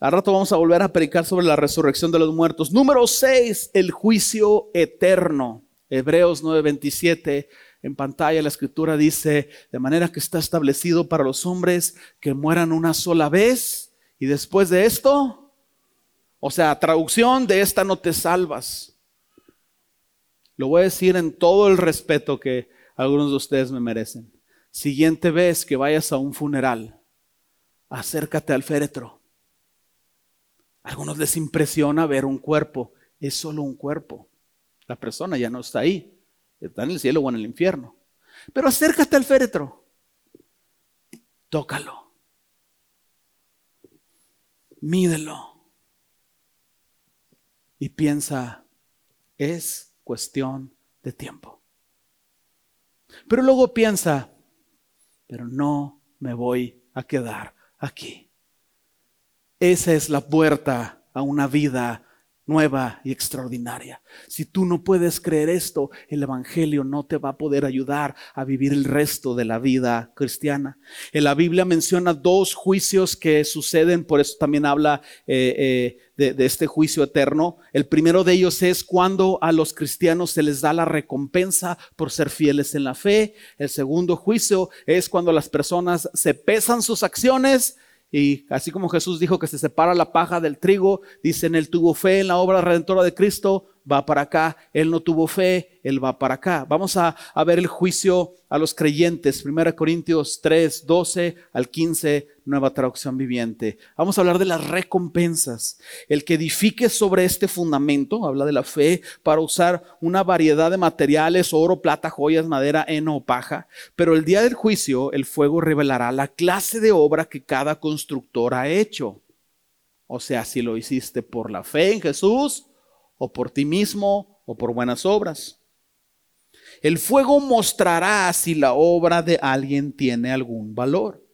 Al rato vamos a volver a predicar sobre la resurrección de los muertos. Número 6, el juicio eterno. Hebreos 9:27. En pantalla la escritura dice, de manera que está establecido para los hombres que mueran una sola vez y después de esto, o sea, traducción de esta no te salvas. Lo voy a decir en todo el respeto que algunos de ustedes me merecen. Siguiente vez que vayas a un funeral, acércate al féretro. A algunos les impresiona ver un cuerpo. Es solo un cuerpo. La persona ya no está ahí. Está en el cielo o en el infierno. Pero acércate al féretro. Tócalo. Mídelo. Y piensa, es cuestión de tiempo. Pero luego piensa, pero no me voy a quedar aquí. Esa es la puerta a una vida nueva y extraordinaria. Si tú no puedes creer esto, el Evangelio no te va a poder ayudar a vivir el resto de la vida cristiana. En la Biblia menciona dos juicios que suceden, por eso también habla eh, eh, de, de este juicio eterno. El primero de ellos es cuando a los cristianos se les da la recompensa por ser fieles en la fe. El segundo juicio es cuando las personas se pesan sus acciones y así como Jesús dijo que se separa la paja del trigo, dicen, él tuvo fe en la obra redentora de Cristo, va para acá. Él no tuvo fe, él va para acá. Vamos a, ver el juicio a los creyentes. 1 Corintios 3, 12 al 15, nueva traducción viviente. Vamos a hablar de las recompensas. El que edifique sobre este fundamento, habla de la fe, para usar una variedad de materiales, oro, plata, joyas, madera, heno o paja. Pero el día del juicio, el fuego revelará la clase de obra que cada constructor ha hecho. O sea, si lo hiciste por la fe en Jesús o por ti mismo o por buenas obras. El fuego mostrará si la obra de alguien tiene algún valor.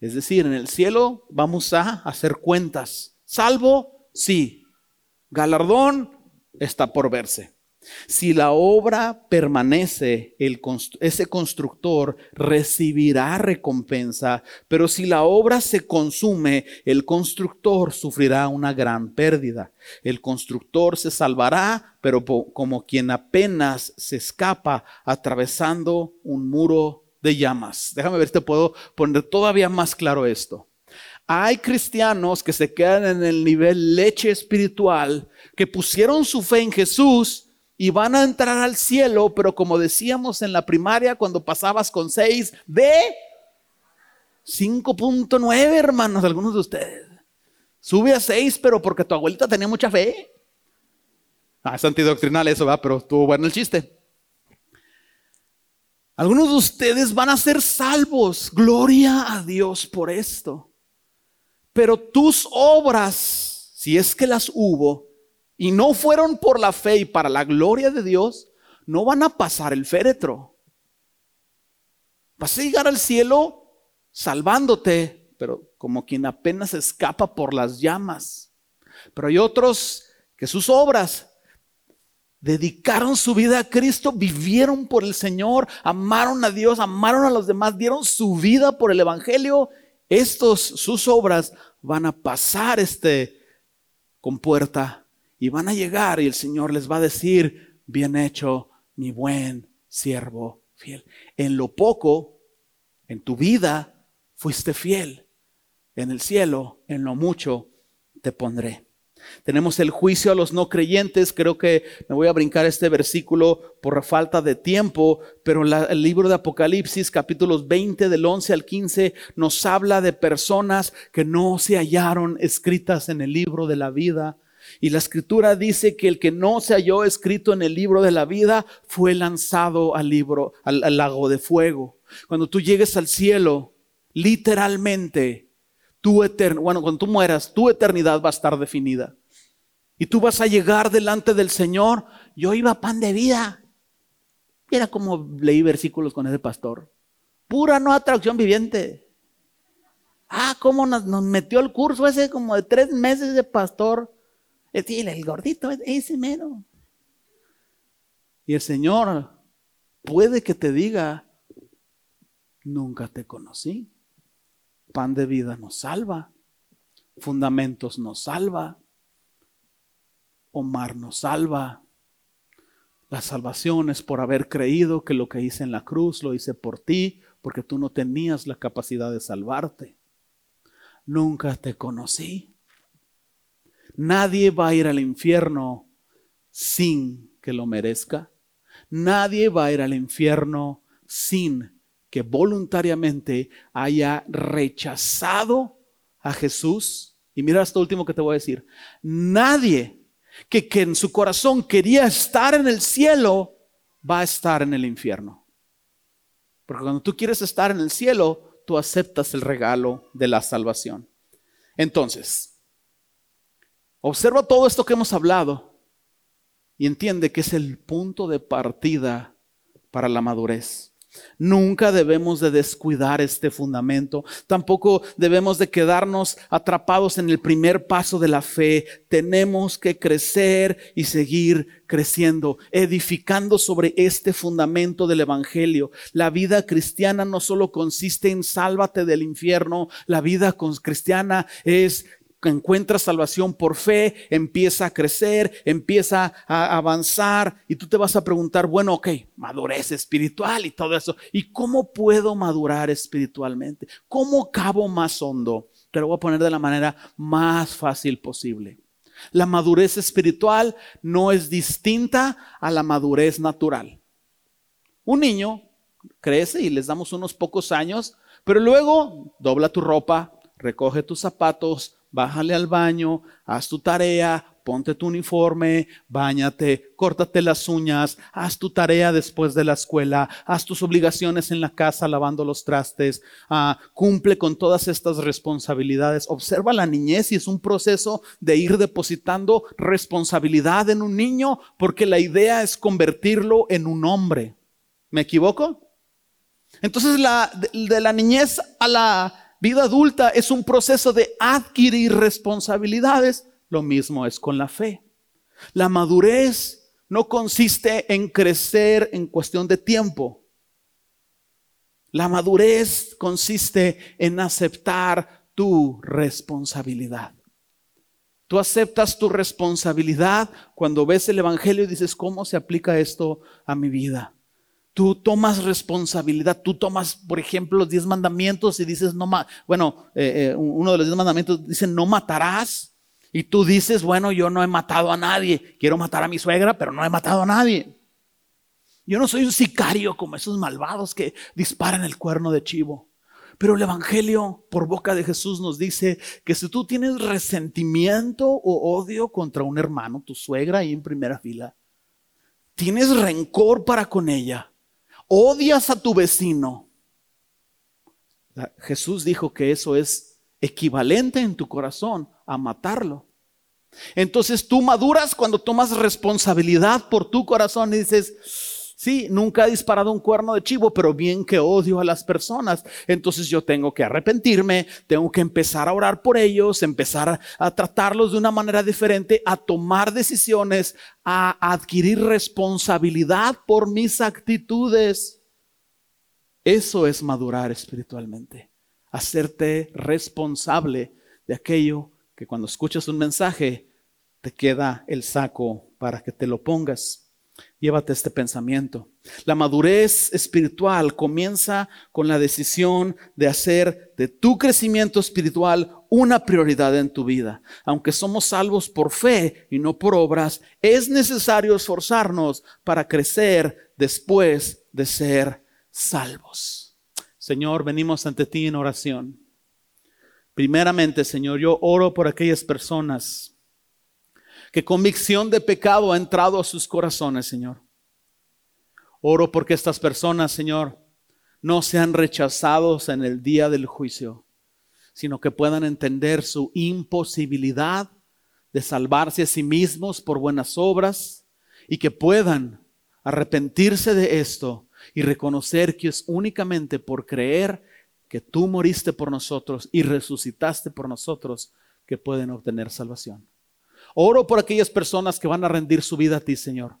Es decir, en el cielo vamos a hacer cuentas. Salvo, sí. Galardón está por verse. Si la obra permanece, ese constructor recibirá recompensa, pero si la obra se consume, el constructor sufrirá una gran pérdida. El constructor se salvará, pero como quien apenas se escapa atravesando un muro de llamas. Déjame ver si te puedo poner todavía más claro esto. Hay cristianos que se quedan en el nivel leche espiritual, que pusieron su fe en Jesús, y van a entrar al cielo, pero como decíamos en la primaria cuando pasabas con 6 de 5.9, hermanos, algunos de ustedes. Sube a 6, pero porque tu abuelita tenía mucha fe. Ah, es antidoctrinal eso, va, pero estuvo bueno el chiste. Algunos de ustedes van a ser salvos. Gloria a Dios por esto. Pero tus obras, si es que las hubo, y no fueron por la fe y para la gloria de Dios, no van a pasar el féretro. Vas a llegar al cielo salvándote, pero como quien apenas escapa por las llamas. Pero hay otros que sus obras dedicaron su vida a Cristo, vivieron por el Señor, amaron a Dios, amaron a los demás, dieron su vida por el Evangelio. Estos, sus obras, van a pasar este compuerta y van a llegar y el Señor les va a decir, bien hecho, mi buen siervo fiel. En lo poco, en tu vida, fuiste fiel. En el cielo, en lo mucho, te pondré. Tenemos el juicio a los no creyentes. Creo que me voy a brincar este versículo por falta de tiempo, pero el libro de Apocalipsis, capítulos 20 del 11 al 15, nos habla de personas que no se hallaron escritas en el libro de la vida. Y la escritura dice que el que no se halló escrito en el libro de la vida fue lanzado al libro, al, lago de fuego. Cuando tú llegues al cielo, literalmente tu eternidad, bueno, cuando tú mueras, tu eternidad va a estar definida. Y tú vas a llegar delante del Señor. Yo iba pan de vida. Era como leí versículos con ese pastor. Pura no atracción viviente. Ah, cómo nos, metió el curso ese como de tres meses de pastor. Es decir, el gordito, ese mero. Y el Señor puede que te diga, nunca te conocí. Pan de vida nos salva. Fundamentos nos salva. Omar nos salva. La salvación es por haber creído que lo que hice en la cruz lo hice por ti, porque tú no tenías la capacidad de salvarte. Nunca te conocí. Nadie va a ir al infierno sin que lo merezca. Nadie va a ir al infierno sin que voluntariamente haya rechazado a Jesús. Y mira esto último que te voy a decir. Nadie que, que en su corazón quería estar en el cielo va a estar en el infierno. Porque cuando tú quieres estar en el cielo, tú aceptas el regalo de la salvación. Entonces, observa todo esto que hemos hablado y entiende que es el punto de partida para la madurez. Nunca debemos de descuidar este fundamento. Tampoco debemos de quedarnos atrapados en el primer paso de la fe. Tenemos que crecer y seguir creciendo, edificando sobre este fundamento del Evangelio. La vida cristiana no solo consiste en sálvate del infierno, la vida cristiana es encuentra salvación por fe, empieza a crecer, empieza a avanzar y tú te vas a preguntar, bueno, ok, madurez espiritual y todo eso. ¿Y cómo puedo madurar espiritualmente? ¿Cómo cabo más hondo? Te lo voy a poner de la manera más fácil posible. La madurez espiritual no es distinta a la madurez natural. Un niño crece y les damos unos pocos años, pero luego dobla tu ropa, recoge tus zapatos, bájale al baño, haz tu tarea, ponte tu uniforme, bañate, córtate las uñas, haz tu tarea después de la escuela, haz tus obligaciones en la casa lavando los trastes, ah, cumple con todas estas responsabilidades. Observa la niñez y es un proceso de ir depositando responsabilidad en un niño porque la idea es convertirlo en un hombre. ¿Me equivoco? Entonces de la niñez a la vida adulta es un proceso de adquirir responsabilidades. Lo mismo es con la fe. La madurez no consiste en crecer en cuestión de tiempo. La madurez consiste en aceptar tu responsabilidad. Tú aceptas tu responsabilidad cuando ves el Evangelio y dices, ¿cómo se aplica esto a mi vida? Tú tomas responsabilidad, tú tomas, por ejemplo, los diez mandamientos y dices, no, bueno, eh, eh, uno de los diez mandamientos dice, no matarás. Y tú dices, bueno, yo no he matado a nadie, quiero matar a mi suegra, pero no he matado a nadie. Yo no soy un sicario como esos malvados que disparan el cuerno de chivo. Pero el Evangelio por boca de Jesús nos dice que si tú tienes resentimiento o odio contra un hermano, tu suegra ahí en primera fila, tienes rencor para con ella, odias a tu vecino, Jesús dijo que eso es equivalente en tu corazón a matarlo. Entonces tú maduras cuando tomas responsabilidad por tu corazón y dices, Sí, nunca he disparado un cuerno de chivo, pero bien que odio a las personas. Entonces yo tengo que arrepentirme, tengo que empezar a orar por ellos, empezar a tratarlos de una manera diferente, a tomar decisiones, a adquirir responsabilidad por mis actitudes. Eso es madurar espiritualmente, hacerte responsable de aquello que cuando escuchas un mensaje te queda el saco para que te lo pongas. Llévate este pensamiento. La madurez espiritual comienza con la decisión de hacer de tu crecimiento espiritual una prioridad en tu vida. Aunque somos salvos por fe y no por obras, es necesario esforzarnos para crecer después de ser salvos. Señor, venimos ante ti en oración. Primeramente, Señor, yo oro por aquellas personas que convicción de pecado ha entrado a sus corazones, Señor. Oro porque estas personas, Señor, no sean rechazados en el día del juicio, sino que puedan entender su imposibilidad de salvarse a sí mismos por buenas obras y que puedan arrepentirse de esto y reconocer que es únicamente por creer que tú moriste por nosotros y resucitaste por nosotros que pueden obtener salvación. Oro por aquellas personas que van a rendir su vida a ti, Señor.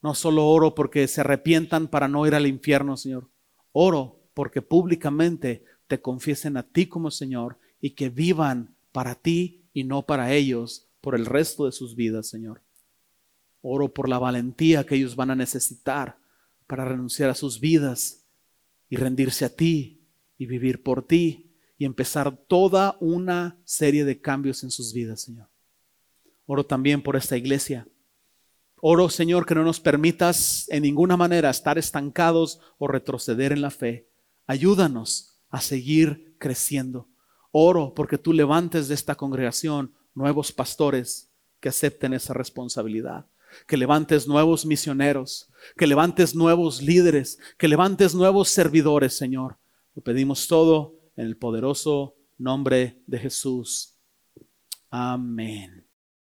No solo oro porque se arrepientan para no ir al infierno, Señor. Oro porque públicamente te confiesen a ti como Señor y que vivan para ti y no para ellos por el resto de sus vidas, Señor. Oro por la valentía que ellos van a necesitar para renunciar a sus vidas y rendirse a ti y vivir por ti y empezar toda una serie de cambios en sus vidas, Señor. Oro también por esta iglesia. Oro, Señor, que no nos permitas en ninguna manera estar estancados o retroceder en la fe. Ayúdanos a seguir creciendo. Oro porque tú levantes de esta congregación nuevos pastores que acepten esa responsabilidad. Que levantes nuevos misioneros, que levantes nuevos líderes, que levantes nuevos servidores, Señor. Lo pedimos todo en el poderoso nombre de Jesús. Amén.